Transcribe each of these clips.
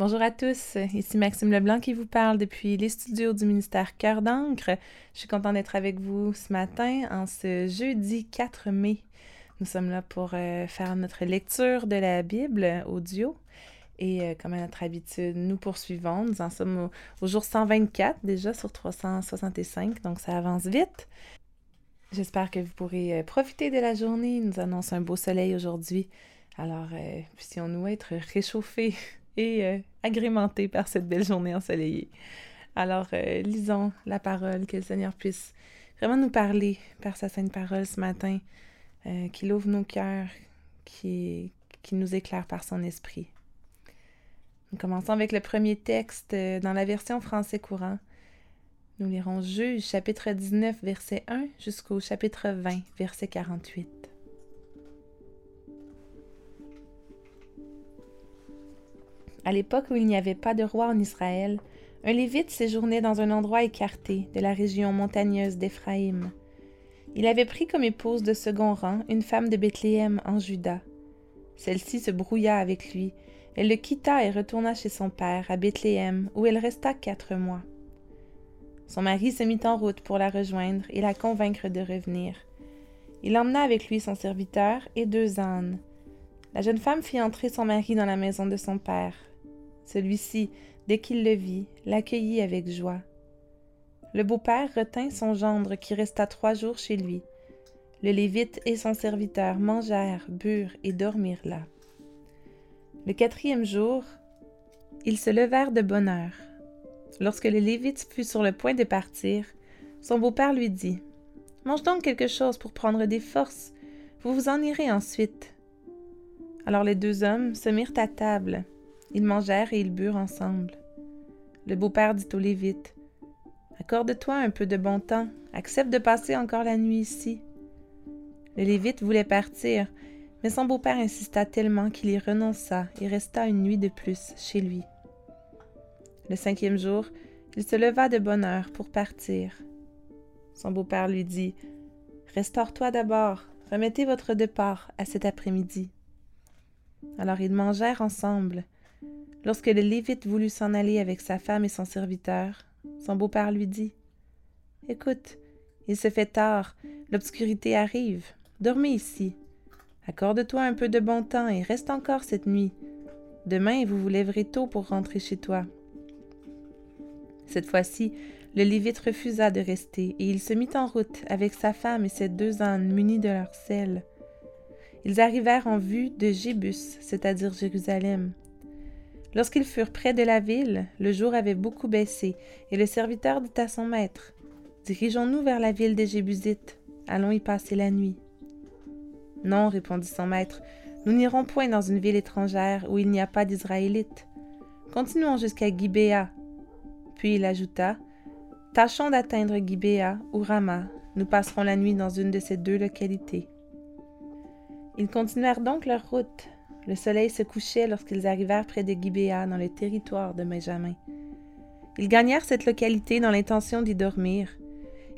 Bonjour à tous, ici Maxime Leblanc qui vous parle depuis les studios du ministère Cœur d'encre. Je suis content d'être avec vous ce matin en ce jeudi 4 mai. Nous sommes là pour euh, faire notre lecture de la Bible audio. Et euh, comme à notre habitude, nous poursuivons. Nous en sommes au, jour 124 déjà sur 365, donc ça avance vite. J'espère que vous pourrez euh, profiter de la journée. Il nous annonce un beau soleil aujourd'hui. Alors, puissions-nous être réchauffés? Et euh, par cette belle journée ensoleillée. Alors, euh, lisons la parole, que le Seigneur puisse vraiment nous parler par sa sainte parole ce matin, euh, qu'il ouvre nos cœurs, qui, qui nous éclaire par son esprit. Nous commençons avec le premier texte dans la version français courant. Nous lirons Juge chapitre 19 verset 1 jusqu'au chapitre 20 verset 48. À l'époque où il n'y avait pas de roi en Israël, un Lévite séjournait dans un endroit écarté de la région montagneuse d'Éphraïm. Il avait pris comme épouse de second rang une femme de Bethléem en Juda. Celle-ci se brouilla avec lui. Elle le quitta et retourna chez son père, à Bethléem, où elle resta quatre mois. Son mari se mit en route pour la rejoindre et la convaincre de revenir. Il emmena avec lui son serviteur et deux ânes. La jeune femme fit entrer son mari dans la maison de son père. Celui-ci, dès qu'il le vit, l'accueillit avec joie. Le beau-père retint son gendre qui resta trois jours chez lui. Le Lévite et son serviteur mangèrent, burent et dormirent là. Le quatrième jour, ils se levèrent de bonne heure. Lorsque le Lévite fut sur le point de partir, son beau-père lui dit Mange donc quelque chose pour prendre des forces. Vous vous en irez ensuite. Alors les deux hommes se mirent à table. Ils mangèrent et ils burent ensemble. Le beau-père dit au Lévite Accorde-toi un peu de bon temps, accepte de passer encore la nuit ici. Le Lévite voulait partir, mais son beau-père insista tellement qu'il y renonça et resta une nuit de plus chez lui. Le cinquième jour, il se leva de bonne heure pour partir. Son beau-père lui dit Restaure-toi d'abord, remettez votre départ à cet après-midi. Alors ils mangèrent ensemble, Lorsque le Lévite voulut s'en aller avec sa femme et son serviteur, son beau-père lui dit Écoute, il se fait tard, l'obscurité arrive, dormez ici. Accorde-toi un peu de bon temps et reste encore cette nuit. Demain, vous vous lèverez tôt pour rentrer chez toi. Cette fois-ci, le Lévite refusa de rester et il se mit en route avec sa femme et ses deux ânes munis de leurs selles. Ils arrivèrent en vue de Jébus, c'est-à-dire Jérusalem. Lorsqu'ils furent près de la ville, le jour avait beaucoup baissé, et le serviteur dit à son maître Dirigeons-nous vers la ville des Jébusites. Allons y passer la nuit. Non, répondit son maître, nous n'irons point dans une ville étrangère où il n'y a pas d'Israélites. Continuons jusqu'à Gibéa. Puis il ajouta Tâchons d'atteindre Gibéa ou Rama. Nous passerons la nuit dans une de ces deux localités. Ils continuèrent donc leur route, le soleil se couchait lorsqu'ils arrivèrent près de Gibéa, dans le territoire de Benjamin. Ils gagnèrent cette localité dans l'intention d'y dormir.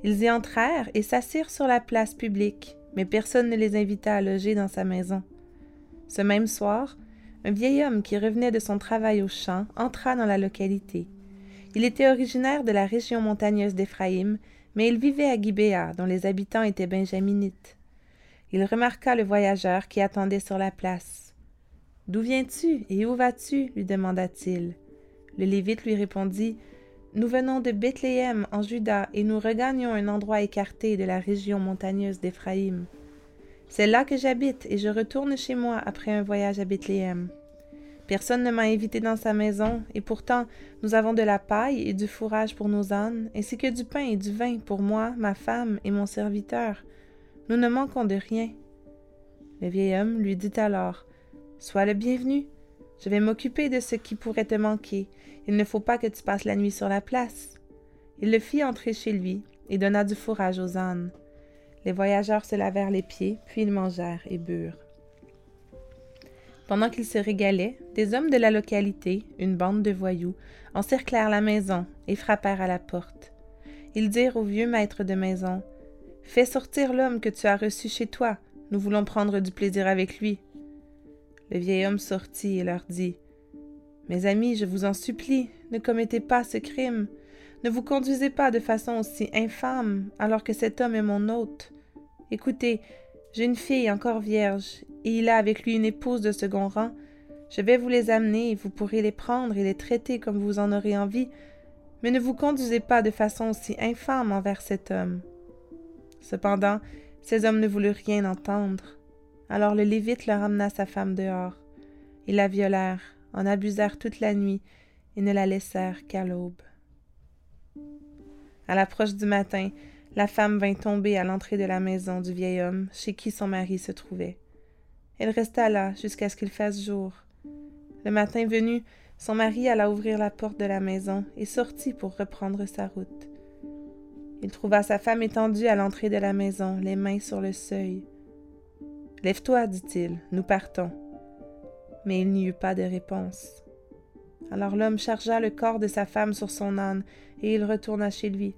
Ils y entrèrent et s'assirent sur la place publique, mais personne ne les invita à loger dans sa maison. Ce même soir, un vieil homme qui revenait de son travail au champ entra dans la localité. Il était originaire de la région montagneuse d'Éphraïm, mais il vivait à Gibéa, dont les habitants étaient benjaminites. Il remarqua le voyageur qui attendait sur la place. D'où viens-tu et où vas-tu? lui demanda-t-il. Le Lévite lui répondit Nous venons de Bethléem en Juda et nous regagnons un endroit écarté de la région montagneuse d'Éphraïm. C'est là que j'habite et je retourne chez moi après un voyage à Bethléem. Personne ne m'a invité dans sa maison, et pourtant nous avons de la paille et du fourrage pour nos ânes, ainsi que du pain et du vin pour moi, ma femme et mon serviteur. Nous ne manquons de rien. Le vieil homme lui dit alors Sois le bienvenu. Je vais m'occuper de ce qui pourrait te manquer. Il ne faut pas que tu passes la nuit sur la place. Il le fit entrer chez lui et donna du fourrage aux ânes. Les voyageurs se lavèrent les pieds, puis ils mangèrent et burent. Pendant qu'ils se régalaient, des hommes de la localité, une bande de voyous, encerclèrent la maison et frappèrent à la porte. Ils dirent au vieux maître de maison Fais sortir l'homme que tu as reçu chez toi. Nous voulons prendre du plaisir avec lui. Le vieil homme sortit et leur dit Mes amis, je vous en supplie, ne commettez pas ce crime. Ne vous conduisez pas de façon aussi infâme alors que cet homme est mon hôte. Écoutez, j'ai une fille encore vierge, et il a avec lui une épouse de second rang. Je vais vous les amener, et vous pourrez les prendre et les traiter comme vous en aurez envie, mais ne vous conduisez pas de façon aussi infâme envers cet homme. Cependant, ces hommes ne voulurent rien entendre. Alors le Lévite leur amena sa femme dehors. Ils la violèrent, en abusèrent toute la nuit, et ne la laissèrent qu'à l'aube. À l'approche du matin, la femme vint tomber à l'entrée de la maison du vieil homme chez qui son mari se trouvait. Elle resta là jusqu'à ce qu'il fasse jour. Le matin venu, son mari alla ouvrir la porte de la maison et sortit pour reprendre sa route. Il trouva sa femme étendue à l'entrée de la maison, les mains sur le seuil. Lève-toi, dit-il, nous partons. Mais il n'y eut pas de réponse. Alors l'homme chargea le corps de sa femme sur son âne et il retourna chez lui.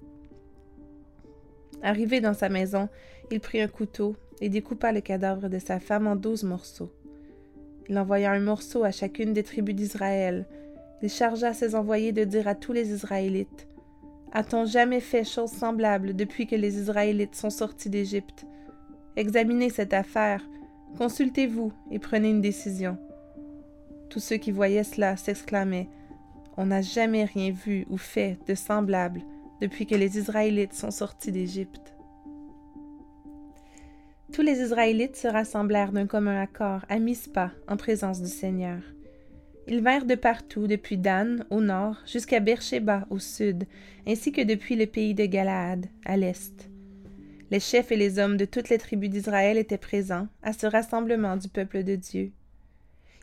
Arrivé dans sa maison, il prit un couteau et découpa le cadavre de sa femme en douze morceaux. Il envoya un morceau à chacune des tribus d'Israël. Il chargea ses envoyés de dire à tous les Israélites A-t-on jamais fait chose semblable depuis que les Israélites sont sortis d'Égypte? Examinez cette affaire, consultez-vous et prenez une décision. Tous ceux qui voyaient cela s'exclamaient On n'a jamais rien vu ou fait de semblable depuis que les Israélites sont sortis d'Égypte. Tous les Israélites se rassemblèrent d'un commun accord à Mispa en présence du Seigneur. Ils vinrent de partout, depuis Dan au nord jusqu'à Beersheba au sud, ainsi que depuis le pays de Galaad à l'est. Les chefs et les hommes de toutes les tribus d'Israël étaient présents à ce rassemblement du peuple de Dieu.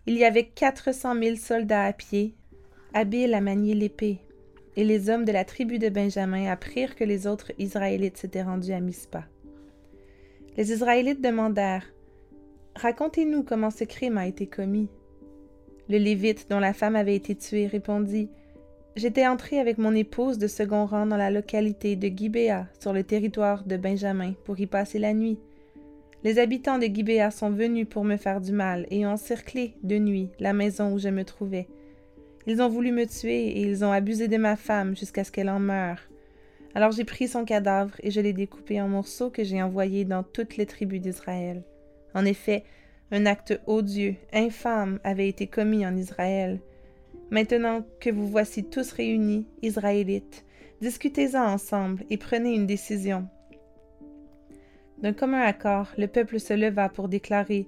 Il y avait quatre cent mille soldats à pied, habiles à manier l'épée, et les hommes de la tribu de Benjamin apprirent que les autres Israélites s'étaient rendus à Mispa. Les Israélites demandèrent Racontez-nous comment ce crime a été commis. Le Lévite, dont la femme avait été tuée, répondit J'étais entré avec mon épouse de second rang dans la localité de Gibéa, sur le territoire de Benjamin, pour y passer la nuit. Les habitants de Gibéa sont venus pour me faire du mal et ont encerclé de nuit la maison où je me trouvais. Ils ont voulu me tuer et ils ont abusé de ma femme jusqu'à ce qu'elle en meure. Alors j'ai pris son cadavre et je l'ai découpé en morceaux que j'ai envoyés dans toutes les tribus d'Israël. En effet, un acte odieux, infâme avait été commis en Israël. Maintenant que vous voici tous réunis, Israélites, discutez-en ensemble et prenez une décision. D'un commun accord, le peuple se leva pour déclarer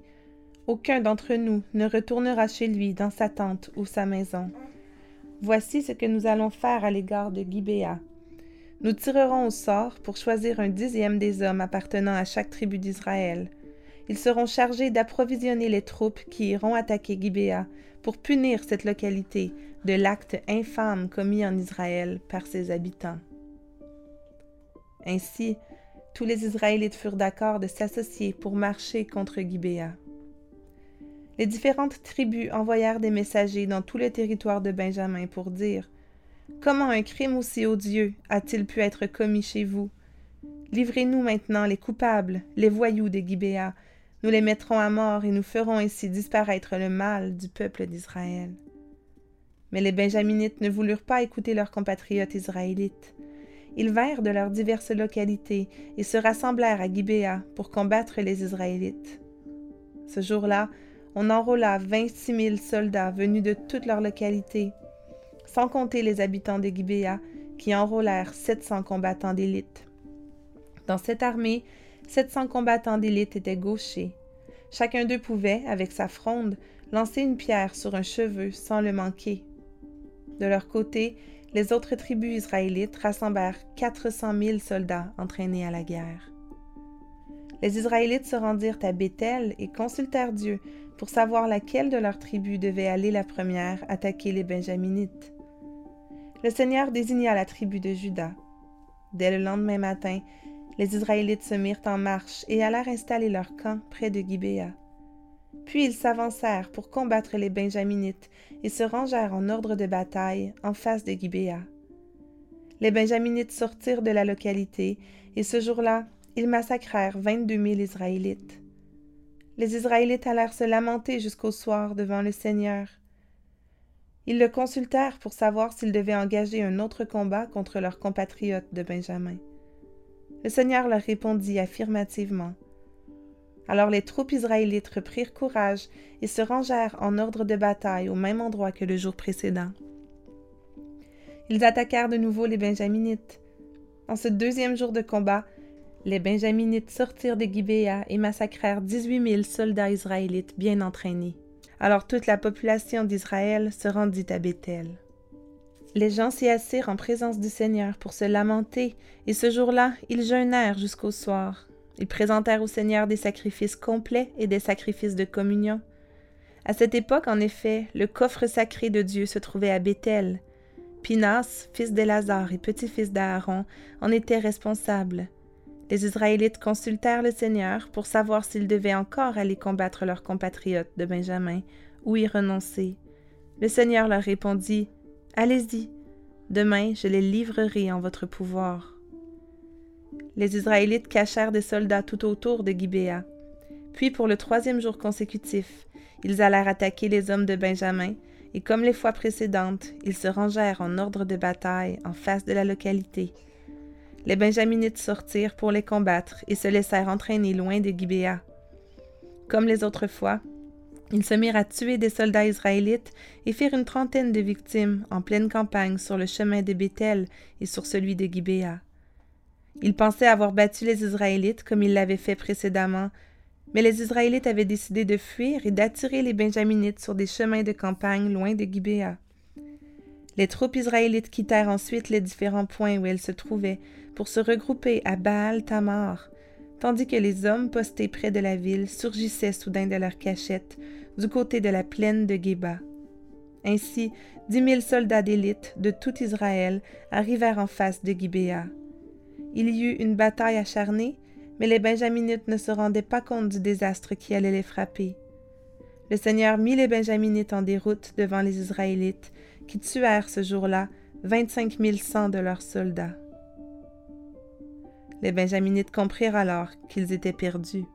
aucun d'entre nous ne retournera chez lui dans sa tente ou sa maison. Voici ce que nous allons faire à l'égard de Gibéa. Nous tirerons au sort pour choisir un dixième des hommes appartenant à chaque tribu d'Israël. Ils seront chargés d'approvisionner les troupes qui iront attaquer Gibéa pour punir cette localité de l'acte infâme commis en Israël par ses habitants. Ainsi, tous les Israélites furent d'accord de s'associer pour marcher contre Gibéa. Les différentes tribus envoyèrent des messagers dans tout le territoire de Benjamin pour dire Comment un crime aussi odieux a-t-il pu être commis chez vous? Livrez-nous maintenant les coupables, les voyous de Gibéa. Nous les mettrons à mort et nous ferons ainsi disparaître le mal du peuple d'Israël. Mais les Benjaminites ne voulurent pas écouter leurs compatriotes israélites. Ils vinrent de leurs diverses localités et se rassemblèrent à Gibéa pour combattre les Israélites. Ce jour-là, on enrôla 26 000 soldats venus de toutes leurs localités, sans compter les habitants de Gibéa, qui enrôlèrent 700 combattants d'élite. Dans cette armée, 700 combattants d'élite étaient gauchers. Chacun d'eux pouvait, avec sa fronde, lancer une pierre sur un cheveu sans le manquer. De leur côté, les autres tribus israélites rassemblèrent 400 000 soldats entraînés à la guerre. Les Israélites se rendirent à Béthel et consultèrent Dieu pour savoir laquelle de leurs tribus devait aller la première attaquer les Benjaminites. Le Seigneur désigna la tribu de Juda. Dès le lendemain matin, les Israélites se mirent en marche et allèrent installer leur camp près de Gibéa. Puis ils s'avancèrent pour combattre les Benjaminites et se rangèrent en ordre de bataille en face de Gibéa. Les Benjaminites sortirent de la localité et ce jour-là, ils massacrèrent vingt-deux mille Israélites. Les Israélites allèrent se lamenter jusqu'au soir devant le Seigneur. Ils le consultèrent pour savoir s'ils devaient engager un autre combat contre leurs compatriotes de Benjamin. Le Seigneur leur répondit affirmativement. Alors les troupes israélites reprirent courage et se rangèrent en ordre de bataille au même endroit que le jour précédent. Ils attaquèrent de nouveau les Benjaminites. En ce deuxième jour de combat, les Benjaminites sortirent de Gibéa et massacrèrent dix-huit mille soldats israélites bien entraînés. Alors toute la population d'Israël se rendit à Bethel. Les gens s'y assirent en présence du Seigneur pour se lamenter, et ce jour-là, ils jeûnèrent jusqu'au soir. Ils présentèrent au Seigneur des sacrifices complets et des sacrifices de communion. À cette époque, en effet, le coffre sacré de Dieu se trouvait à Bethel. Pinas, fils d'Élazar et petit-fils d'Aaron, en était responsable. Les Israélites consultèrent le Seigneur pour savoir s'ils devaient encore aller combattre leurs compatriotes de Benjamin ou y renoncer. Le Seigneur leur répondit Allez-y, demain je les livrerai en votre pouvoir. Les Israélites cachèrent des soldats tout autour de Gibéa. Puis, pour le troisième jour consécutif, ils allèrent attaquer les hommes de Benjamin, et comme les fois précédentes, ils se rangèrent en ordre de bataille en face de la localité. Les Benjaminites sortirent pour les combattre et se laissèrent entraîner loin de Gibéa. Comme les autres fois, ils se mirent à tuer des soldats israélites et firent une trentaine de victimes en pleine campagne sur le chemin de Béthel et sur celui de Gibéa. Ils pensaient avoir battu les Israélites comme ils l'avaient fait précédemment, mais les Israélites avaient décidé de fuir et d'attirer les Benjaminites sur des chemins de campagne loin de Gibéa. Les troupes israélites quittèrent ensuite les différents points où elles se trouvaient pour se regrouper à Baal Tamar, tandis que les hommes postés près de la ville surgissaient soudain de leur cachette du côté de la plaine de Geba. Ainsi, dix mille soldats d'élite de tout Israël arrivèrent en face de Gibéa. Il y eut une bataille acharnée, mais les Benjaminites ne se rendaient pas compte du désastre qui allait les frapper. Le Seigneur mit les Benjaminites en déroute devant les Israélites, qui tuèrent ce jour-là vingt-cinq mille cent de leurs soldats. Les Benjaminites comprirent alors qu'ils étaient perdus.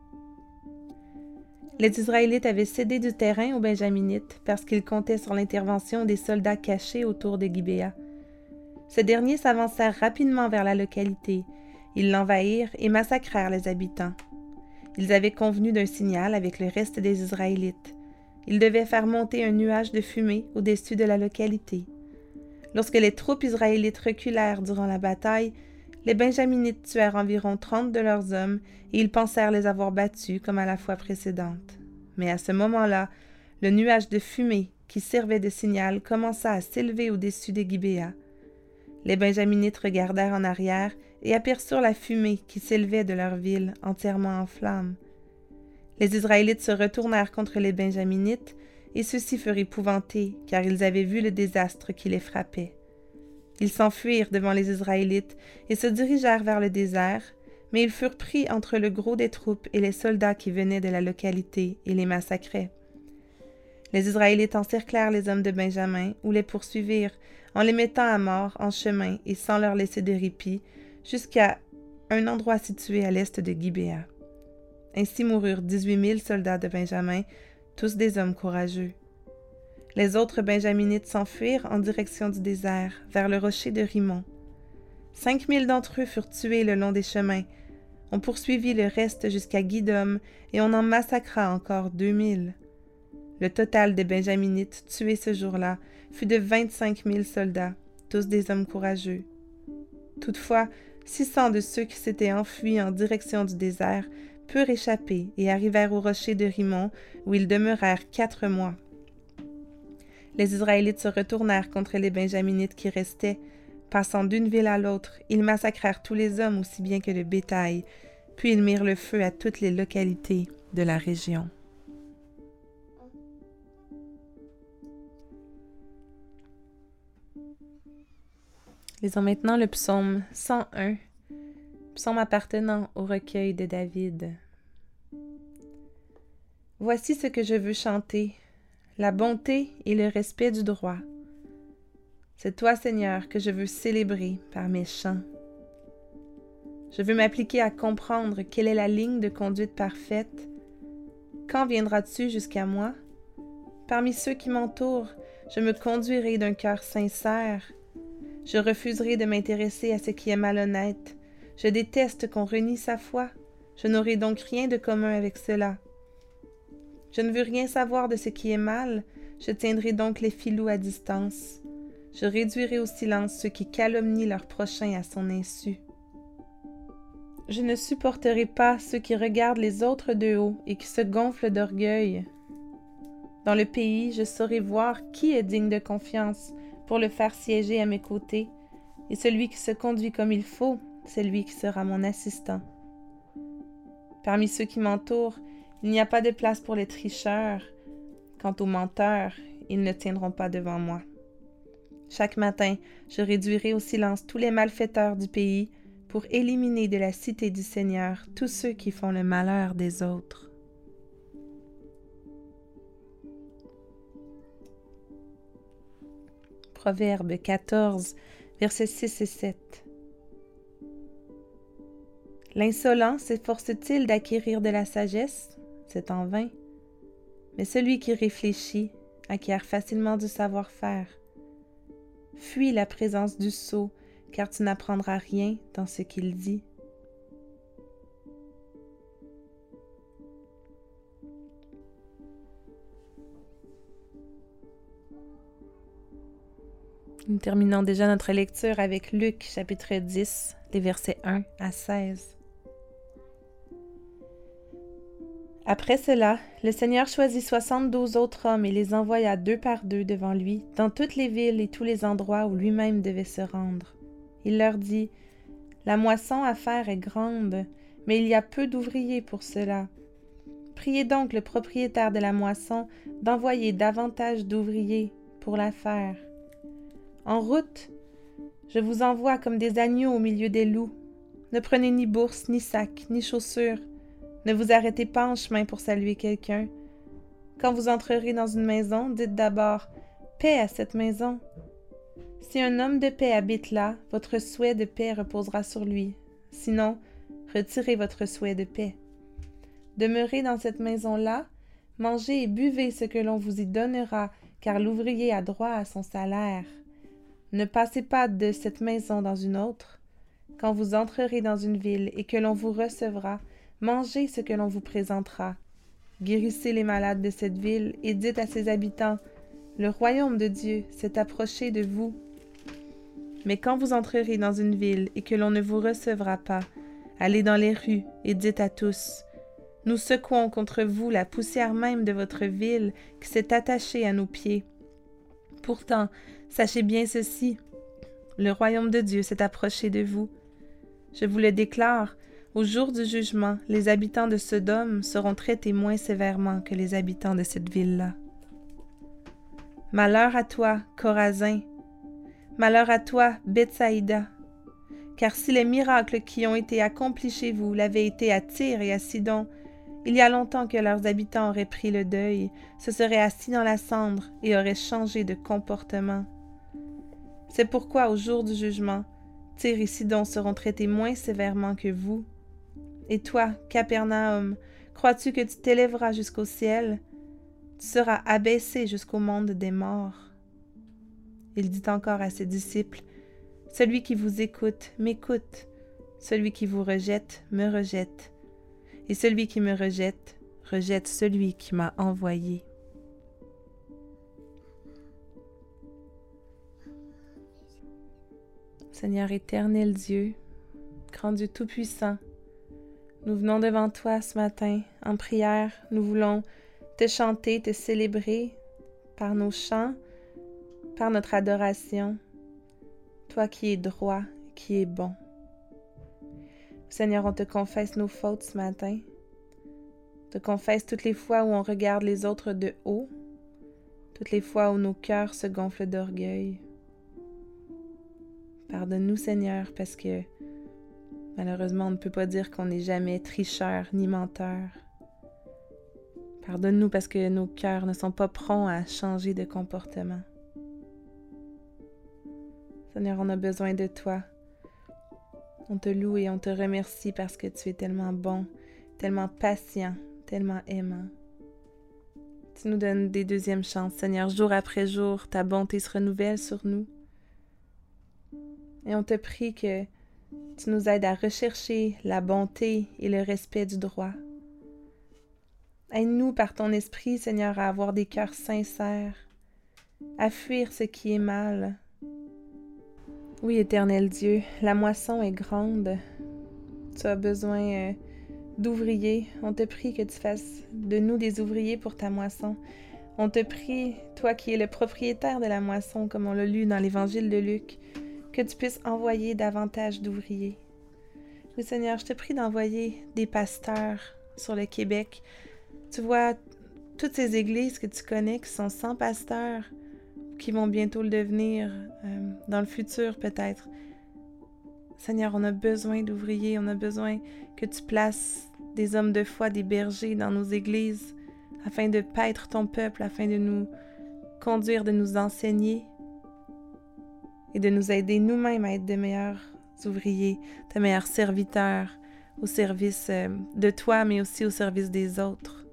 Les Israélites avaient cédé du terrain aux Benjaminites parce qu'ils comptaient sur l'intervention des soldats cachés autour de Gibéa. Ces derniers s'avancèrent rapidement vers la localité. Ils l'envahirent et massacrèrent les habitants. Ils avaient convenu d'un signal avec le reste des Israélites. Ils devaient faire monter un nuage de fumée au-dessus de la localité. Lorsque les troupes israélites reculèrent durant la bataille, les Benjaminites tuèrent environ trente de leurs hommes et ils pensèrent les avoir battus comme à la fois précédente. Mais à ce moment-là, le nuage de fumée qui servait de signal commença à s'élever au-dessus des Gibéa. Les Benjaminites regardèrent en arrière et aperçurent la fumée qui s'élevait de leur ville entièrement en flammes. Les Israélites se retournèrent contre les Benjaminites, et ceux-ci furent épouvantés, car ils avaient vu le désastre qui les frappait. Ils s'enfuirent devant les Israélites et se dirigèrent vers le désert, mais ils furent pris entre le gros des troupes et les soldats qui venaient de la localité et les massacraient. Les Israélites encerclèrent les hommes de Benjamin ou les poursuivirent en les mettant à mort en chemin et sans leur laisser de répit jusqu'à un endroit situé à l'est de Gibéa. Ainsi moururent dix-huit mille soldats de Benjamin, tous des hommes courageux. Les autres Benjaminites s'enfuirent en direction du désert, vers le rocher de Rimon. Cinq mille d'entre eux furent tués le long des chemins. On poursuivit le reste jusqu'à Guidom, et on en massacra encore deux mille. Le total des Benjaminites tués ce jour-là fut de vingt-cinq mille soldats, tous des hommes courageux. Toutefois, six cents de ceux qui s'étaient enfuis en direction du désert purent échapper et arrivèrent au rocher de Rimon, où ils demeurèrent quatre mois les Israélites se retournèrent contre les Benjaminites qui restaient. Passant d'une ville à l'autre, ils massacrèrent tous les hommes aussi bien que le bétail, puis ils mirent le feu à toutes les localités de la région. Lisons maintenant le psaume 101, psaume appartenant au recueil de David. Voici ce que je veux chanter, la bonté et le respect du droit. C'est toi, Seigneur, que je veux célébrer par mes chants. Je veux m'appliquer à comprendre quelle est la ligne de conduite parfaite. Quand viendras-tu jusqu'à moi? Parmi ceux qui m'entourent, Je me conduirai d'un cœur sincère. Je refuserai de m'intéresser à ce qui est malhonnête. Je déteste qu'on renie sa foi. Je n'aurai donc rien de commun avec cela. Je ne veux rien savoir de ce qui est mal. Je tiendrai donc les filous à distance. Je réduirai au silence ceux qui calomnient leur prochain à son insu. Je ne supporterai pas ceux qui regardent les autres de haut et qui se gonflent d'orgueil. Dans le pays, je saurai voir qui est digne de confiance pour le faire siéger à mes côtés, et celui qui se conduit comme il faut, c'est lui qui sera mon assistant. Parmi ceux qui m'entourent, il n'y a pas de place pour les tricheurs. Quant aux menteurs, ils ne tiendront pas devant moi. Chaque matin, je réduirai au silence tous les malfaiteurs du pays pour éliminer de la cité du Seigneur tous ceux qui font le malheur des autres. Proverbe 14, versets 6 et 7. L'insolent s'efforce-t-il d'acquérir de la sagesse? C'est en vain. Mais celui qui réfléchit acquiert facilement du savoir-faire. Fuis la présence du sot car tu n'apprendras rien dans ce qu'il dit. Nous terminons déjà notre lecture avec Luc chapitre 10, les versets 1 à 16. Après cela, le Seigneur choisit soixante-douze autres hommes et les envoya deux par deux devant lui dans toutes les villes et tous les endroits où lui-même devait se rendre. Il leur dit La moisson à faire est grande, mais il y a peu d'ouvriers pour cela. Priez donc le propriétaire de la moisson d'envoyer davantage d'ouvriers pour la faire. En route, je vous envoie comme des agneaux au milieu des loups. Ne prenez ni bourse, ni sac, ni chaussures. Ne vous arrêtez pas en chemin pour saluer quelqu'un. Quand vous entrerez dans une maison, dites d'abord Paix à cette maison. Si un homme de paix habite là, votre souhait de paix reposera sur lui. Sinon, retirez votre souhait de paix. Demeurez dans cette maison-là, mangez et buvez ce que l'on vous y donnera, car l'ouvrier a droit à son salaire. Ne passez pas de cette maison dans une autre. Quand vous entrerez dans une ville et que l'on vous recevra, mangez ce que l'on vous présentera. Guérissez les malades de cette ville et dites à ses habitants, Le royaume de Dieu s'est approché de vous. Mais quand vous entrerez dans une ville et que l'on ne vous recevra pas, allez dans les rues et dites à tous, Nous secouons contre vous la poussière même de votre ville qui s'est attachée à nos pieds. Pourtant, sachez bien ceci, le royaume de Dieu s'est approché de vous. Je vous le déclare, au jour du jugement, les habitants de Sodome seront traités moins sévèrement que les habitants de cette ville-là. Malheur à toi, Corazin, Malheur à toi, Bethsaïda. Car si les miracles qui ont été accomplis chez vous l'avaient été à Tyr et à Sidon, il y a longtemps que leurs habitants auraient pris le deuil, se seraient assis dans la cendre et auraient changé de comportement. C'est pourquoi au jour du jugement, Tyr et Sidon seront traités moins sévèrement que vous. Et toi, Capernaum, crois-tu que tu t'élèveras jusqu'au ciel? Tu seras abaissé jusqu'au monde des morts. Il dit encore à ses disciples, Celui qui vous écoute m'écoute, celui qui vous rejette me rejette, et celui qui me rejette rejette celui qui m'a envoyé. Seigneur éternel Dieu, grand Dieu Tout-Puissant, nous venons devant toi ce matin en prière. Nous voulons te chanter, te célébrer par nos chants, par notre adoration, toi qui es droit, qui es bon. Seigneur, on te confesse nos fautes ce matin. Te confesse toutes les fois où on regarde les autres de haut, toutes les fois où nos cœurs se gonflent d'orgueil. Pardonne-nous, Seigneur, parce que malheureusement, on ne peut pas dire qu'on n'est jamais tricheur ni menteur. Pardonne-nous parce que nos cœurs ne sont pas prompts à changer de comportement. Seigneur, on a besoin de toi. On te loue et on te remercie parce que tu es tellement bon, tellement patient, tellement aimant. Tu nous donnes des deuxièmes chances, Seigneur. Jour après jour, ta bonté se renouvelle sur nous. Et on te prie que tu nous aides à rechercher la bonté et le respect du droit. Aide-nous par ton esprit, Seigneur, à avoir des cœurs sincères, à fuir ce qui est mal. Oui, éternel Dieu, la moisson est grande. Tu as besoin euh, d'ouvriers. On te prie que tu fasses de nous des ouvriers pour ta moisson. On te prie, toi qui es le propriétaire de la moisson, comme on l'a lu dans l'évangile de Luc, que tu puisses envoyer davantage d'ouvriers. Oui, Seigneur, je te prie d'envoyer des pasteurs sur le Québec. Tu vois, toutes ces églises que tu connais qui sont sans pasteurs, qui vont bientôt le devenir, euh, dans le futur peut-être. Seigneur, on a besoin d'ouvriers, on a besoin que tu places des hommes de foi, des bergers dans nos églises, afin de paître ton peuple, afin de nous conduire, de nous enseigner et de nous aider nous-mêmes à être de meilleurs ouvriers, de meilleurs serviteurs au service euh, de toi, mais aussi au service des autres,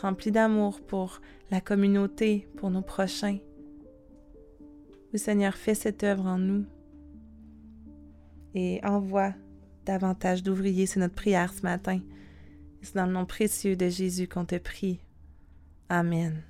remplis d'amour pour la communauté, pour nos prochains. Oui, Seigneur, fais cette œuvre en nous et envoie davantage d'ouvriers. C'est notre prière ce matin. C'est dans le nom précieux de Jésus qu'on te prie. Amen.